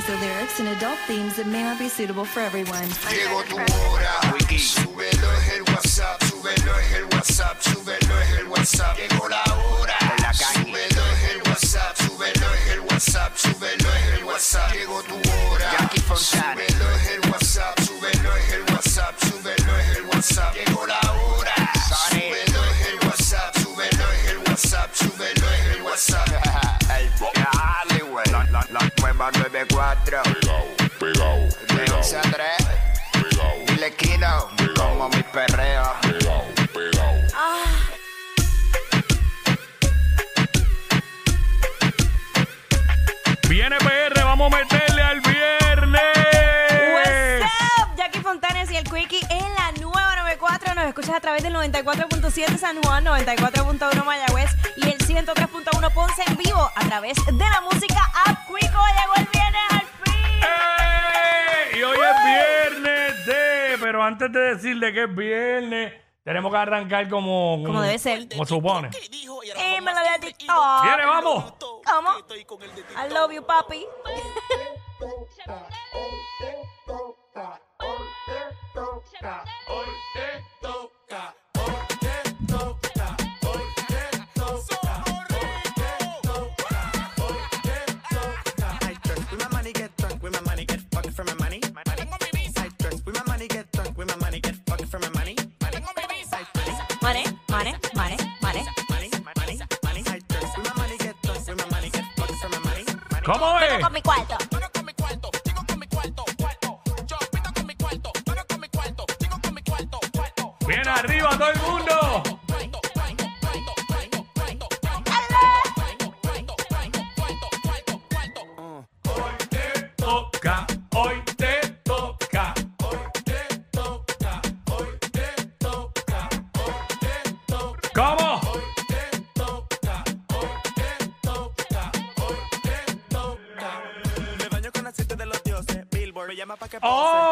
Explicit lyrics and adult themes that may not be suitable for everyone. Nueva 94. Pegao, pegao, De 11 a 3. pegao, Dile Kino. Como mi perreo. pegao, pegao. Viene PR, vamos a meterle al viernes. What's up? Jackie Fontanes y el Quickie en la nueva 94. Nos escuchas a través del 94.7 San Juan, 94.1 Mayagüez y el 103.1 Ponce en vivo a través de la música App Quico. Llegó el viernes al fin. ¡Ey! Y hoy es viernes de. Pero antes de decirle que es viernes, tenemos que arrancar como. Como debe ser. Como supone. Y me lo voy a TikTok. ¡Viene, vamos! ¿Cómo? I love you, papi. I dress with my money, get drunk with my money, get fucked for my money. I dress with my money, get drunk with my money, get fucked for my money. I dress Money, money, money, money. money, money, money. I dress with my money, get drunk with my money, get fucked for my money. money. ¿Cómo es? Con mi cuarto. Mundo. Hoy te toca, hoy te toca, hoy te toca, hoy te toca, hoy te toca. ¿Cómo? Hoy te toca, hoy te toca, hoy te toca. Me baño con aceite de los dioses. Billboard me llama pa' que pose. ¡Oh!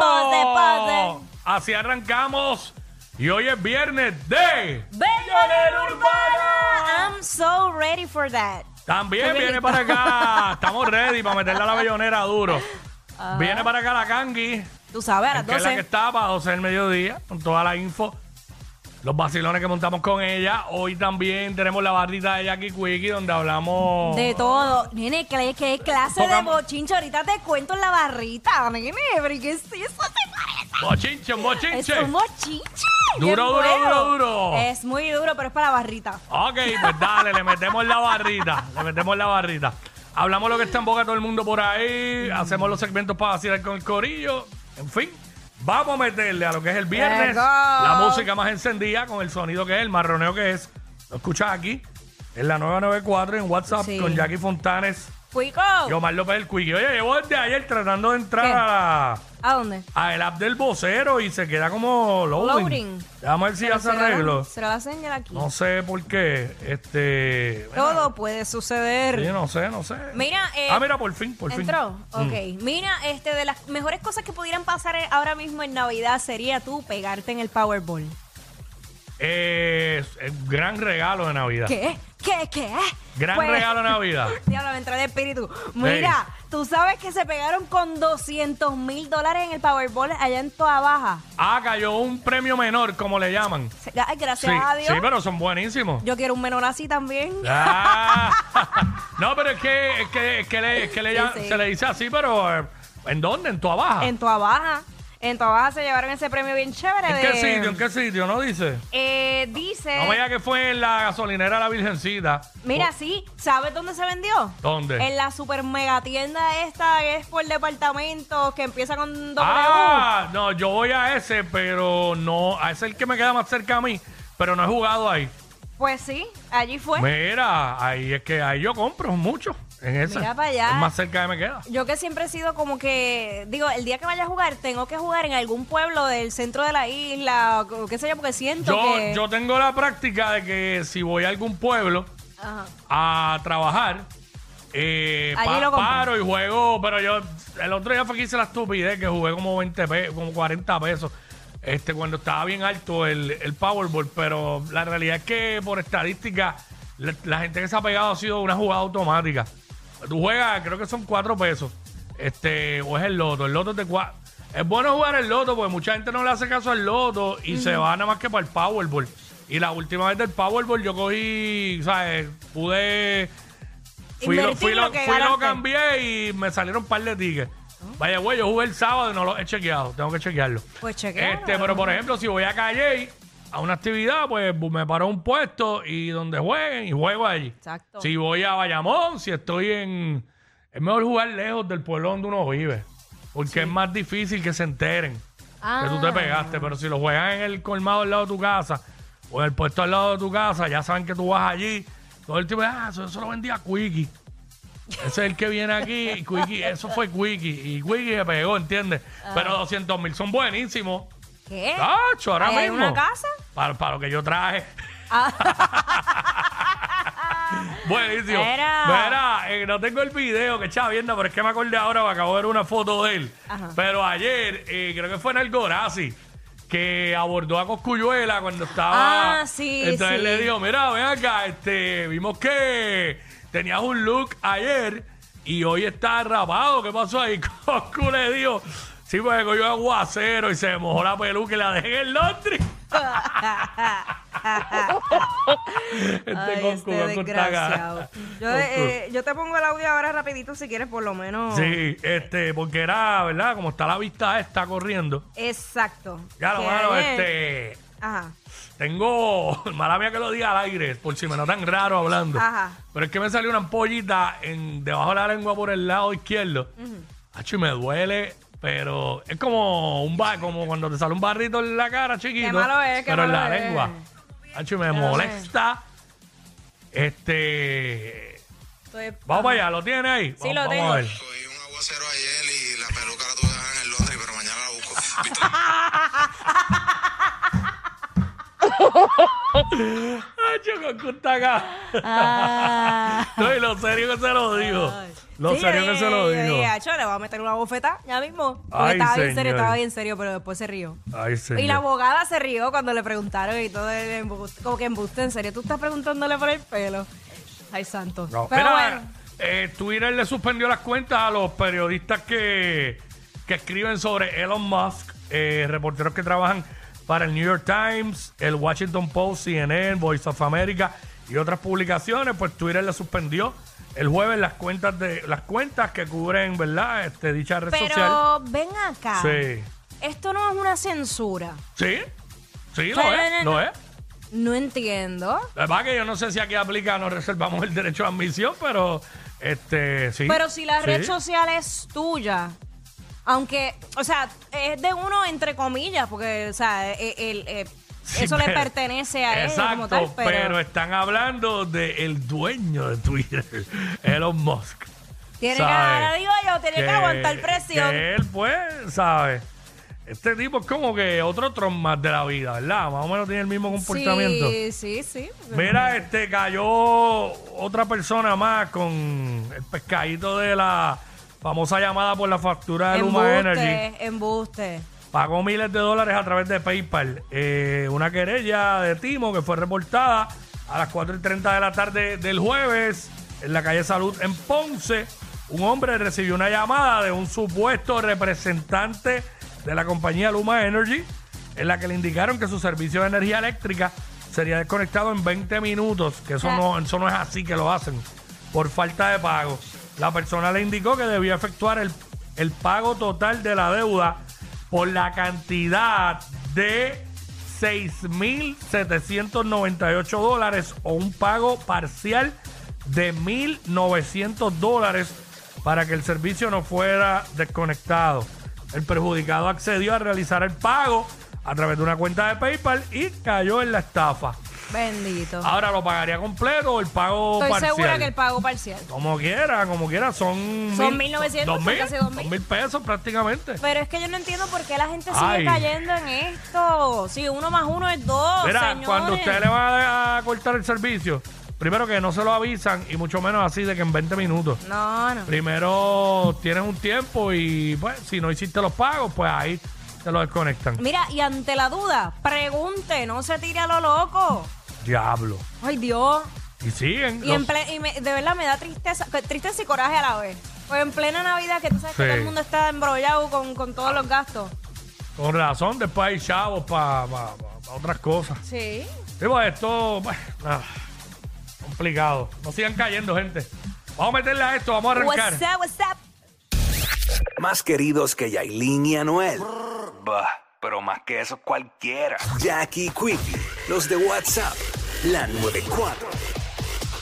Pase, Así arrancamos. Y hoy es viernes de Bellonera Urbana. I'm so ready for that. También Qué viene para acá. Estamos ready para meterle a la bellonera duro. Viene para acá la Kangi, Tú sabes, a las que es la que 12. está para 12 del mediodía, con toda la info. Los vacilones que montamos con ella. Hoy también tenemos la barrita de Jackie Quickie, donde hablamos. De todo. Nene, ¿qué, qué clase de bochincho? Ahorita te cuento en la barrita, nene. Pero ¿qué es eso? ¿Te parece? Bochinche, Es bochinche. un bochinche. Duro, duro, duro, duro. Es muy duro, pero es para la barrita. Ok, pues dale, le metemos la barrita. Le metemos la barrita. Hablamos lo que está en boca de todo el mundo por ahí. Hacemos los segmentos para vacilar con el corillo. En fin, vamos a meterle a lo que es el viernes. La música más encendida con el sonido que es, el marroneo que es. Lo escuchas aquí en la 994 en WhatsApp Sí. con Jackie Fontanes Cuico. y Omar López el Quickie. Oye, llevo desde ayer tratando de entrar ¿Qué? a ¿A dónde? a el app del vocero y se queda como loading. Loading. Vamos a ver si ya se será arregló. será la señal aquí. No sé por qué. Este. Todo puede suceder. Sí, no sé, no sé. Mira, eh, ah, mira, por fin, por ¿Entró? fin. Mm. Ok. Mira, este, de las mejores cosas que pudieran pasar en- ahora mismo en Navidad sería tú pegarte en el Powerball. Eh, gran regalo de Navidad. ¿Qué? ¿Qué? ¿Qué? Gran Pues- regalo de Navidad. Diablo, me entré de espíritu. Mira, tú sabes que se pegaron con 200 mil dólares en el Powerball allá en Toa Baja. Ah, cayó un premio menor, como le llaman. Se- Ay, gracias a Dios. sí, pero son buenísimos. Yo quiero un menor así también. Ah. no, pero es que, es que, es que le, es que le Sí, llaman- sí. se le dice así, pero eh, ¿En dónde? ¿En tu abajo? En Toa Baja. En Toa Baja se llevaron ese premio bien chévere. ¿En de- qué sitio? ¿En qué sitio? ¿No dice? Eh, dice. No diga que fue en la gasolinera La Virgencita. Mira, O- sí, ¿sabes dónde se vendió? ¿Dónde? En la super mega tienda esta que es por departamentos, que empieza con W. Ah, no, yo voy a ese, pero no, a ese es el que me queda más cerca a mí, pero no he jugado ahí. Pues sí, allí fue. Mira, ahí es que ahí yo compro mucho en ese. Mira para allá. Es más cerca de me queda. Yo que siempre he sido como que, digo, el día que vaya a jugar, tengo que jugar en algún pueblo del centro de la isla, o qué sé yo, porque siento Yo, que... yo tengo la práctica de que si voy a algún pueblo Ajá. a trabajar, eh, Allí pa- lo compro. paro y juego, pero yo el otro día fue que hice la estupidez que jugué como 20 pesos, como 40 pesos. Este, cuando estaba bien alto el, el Powerball, pero la realidad es que por estadística, la, la gente que se ha pegado ha sido una jugada automática. Tú juegas, creo que son 4 pesos. Este, o es el loto. El loto te cua- Es bueno jugar el loto porque mucha gente no le hace caso al loto y se va nada más que para el Powerball. Y la última vez del Powerball yo cogí, ¿sabes? Pude Fui, lo, Invertir fui, lo lo, que fui lo ganaste. cambié y me salieron un par de tickets. Vaya, güey, yo jugué el sábado y no lo he chequeado. Tengo que chequearlo. Pues chequealo. Este, pero por ejemplo, si voy a Calle a una actividad, pues me paro a un puesto y donde jueguen y juego allí. Exacto. Si voy a Bayamón, si estoy en... Es mejor jugar lejos del pueblo donde uno vive. Porque es más difícil que se enteren que tú te Ah. pegaste. Pero si lo juegas en el colmado al lado de tu casa o en el puesto al lado de tu casa, ya saben que tú vas allí. Todo el tiempo, ah, eso, eso lo vendía Quickie. Ese es el que viene aquí. Y Quickie, eso fue Quickie. Y Quickie se pegó, ¿entiendes? Pero 200 mil son buenísimos. ¿Qué? Tacho, ahora ¿Ahí hay mismo. una casa? Para, para lo que yo traje. Buenísimo. Era. Mira, eh, no tengo el video que estaba viendo, pero es que me acordé ahora, me acabo de ver una foto de él. Ajá. Pero ayer, eh, creo que fue en el Gorazi, que abordó a Coscuyuela cuando estaba. Ah, sí, Entonces sí. le dijo: Mira, ven acá, este, vimos que tenías un look ayer y hoy está rapado. ¿Qué pasó ahí? Coscu le dijo: Sí, porque cogió aguacero y se me mojó la peluca y la dejé en el laundry. este Ay, este desgraciado. Yo, eh, yo te pongo el audio ahora rapidito si quieres por lo menos. Sí, este, porque era, ¿verdad? Como está la vista está corriendo. Exacto. Ya lo bueno, este. Ajá. Tengo. Mala mía que lo diga al aire, por si me notan raro hablando. Ajá. Pero es que me salió una ampollita en, debajo de la lengua por el lado izquierdo. Hacho, y me duele, pero es como un ba- como cuando te sale un barrito en la cara, chiquito. Qué malo es, qué pero en la malo es. lengua. Hacho, me malo molesta. Este. Estoy- Vamos para allá, ¿lo tiene ahí? Sí, vamos, lo vamos tengo. a ver. Cogí un aguacero ayer y la peluca la tuve que dejar en el Londres, pero mañana la busco. Goku está acá. Ah. No, y lo serio que se lo digo. Lo Sí, serio yo que se lo yo digo. "Acho, le voy a meter una bofeta ya mismo. Ay, estaba bien serio, señor. estaba bien serio, pero después se rió. Ay, señor. Y la abogada se rió cuando le preguntaron y todo el embuste, como que embuste, en serio, tú estás preguntándole por el pelo. Ay, santo. No, Pero mira, bueno, eh, Twitter le suspendió las cuentas a los periodistas que, que escriben sobre Elon Musk, eh, reporteros que trabajan para el New York Times, el Washington Post, CNN, Voice of America y otras publicaciones, pues Twitter le suspendió el jueves las cuentas de las cuentas que cubren, ¿verdad? Este, dicha red social. pero ven acá. Sí. Esto no es una censura. Sí, sí, lo Pero es, no- lo es. No entiendo. La verdad que yo no sé si aquí aplica, nos reservamos el derecho a admisión, pero este sí. Pero si la red Sí. social es tuya, aunque, o sea, es de uno entre comillas, porque, o sea, el- el- eh, Sí, eso le pertenece a él Exacto, como tal, pero, están hablando del dueño de Twitter, Elon Musk. tiene que, ahora digo yo, tiene que, aguantar presión. Que él, pues, ¿sabes? Este tipo es como que otro Trump más de la vida, ¿verdad? Más o menos tiene el mismo comportamiento. Sí, sí, sí. Mira, este cayó otra persona más con el pescadito de la famosa llamada por la factura de Luma Energy. Embuste, embuste. Pagó miles de dólares a través de PayPal. Eh, una querella de Timo que fue reportada a las 4 y 30 de la tarde del jueves en la calle Salud en Ponce. Un hombre recibió una llamada de un supuesto representante de la compañía Luma Energy en la que le indicaron que su servicio de energía eléctrica sería desconectado en 20 minutos, que eso no, eso no es así que lo hacen, por falta de pago. La persona le indicó que debía efectuar el, el pago total de la deuda por la cantidad de 6.798 dólares o un pago parcial de 1.900 dólares para que el servicio no fuera desconectado. El perjudicado accedió a realizar el pago a través de una cuenta de PayPal y cayó en la estafa. Bendito. Ahora lo pagaría completo o el pago Estoy parcial. segura que el pago parcial. Como quiera, como quiera, son... Son mil- 1.900, dos mil, casi dos mil. dos mil pesos prácticamente. Pero es que yo no entiendo por qué la gente sigue Ay. cayendo en esto. Si uno más uno es dos, Mira, señores. cuando usted le va a cortar el servicio, primero que no se lo avisan y mucho menos así de que en 20 minutos. No, no. Primero tienes un tiempo y pues si no hiciste los pagos, pues ahí te lo desconectan. Mira, y ante la duda, pregunte, no se tire a lo loco. Diablo. Ay, Dios. Y siguen. Y, en los- ple- y me- de verdad me da tristeza, que- tristeza y coraje a la vez. Pues en plena Navidad, que tú sabes que Sí. todo el mundo está embrollado con, con todos los gastos. Con razón, después hay chavos para otras cosas. Sí. Digo, esto, bueno, nada, complicado. No sigan cayendo, gente. Vamos a meterle a esto, vamos a arrancar. What's up, what's up? Más queridos que Yailin y Anuel. Bah, pero más que eso cualquiera. Jackie Quickie, los de WhatsApp, la 94.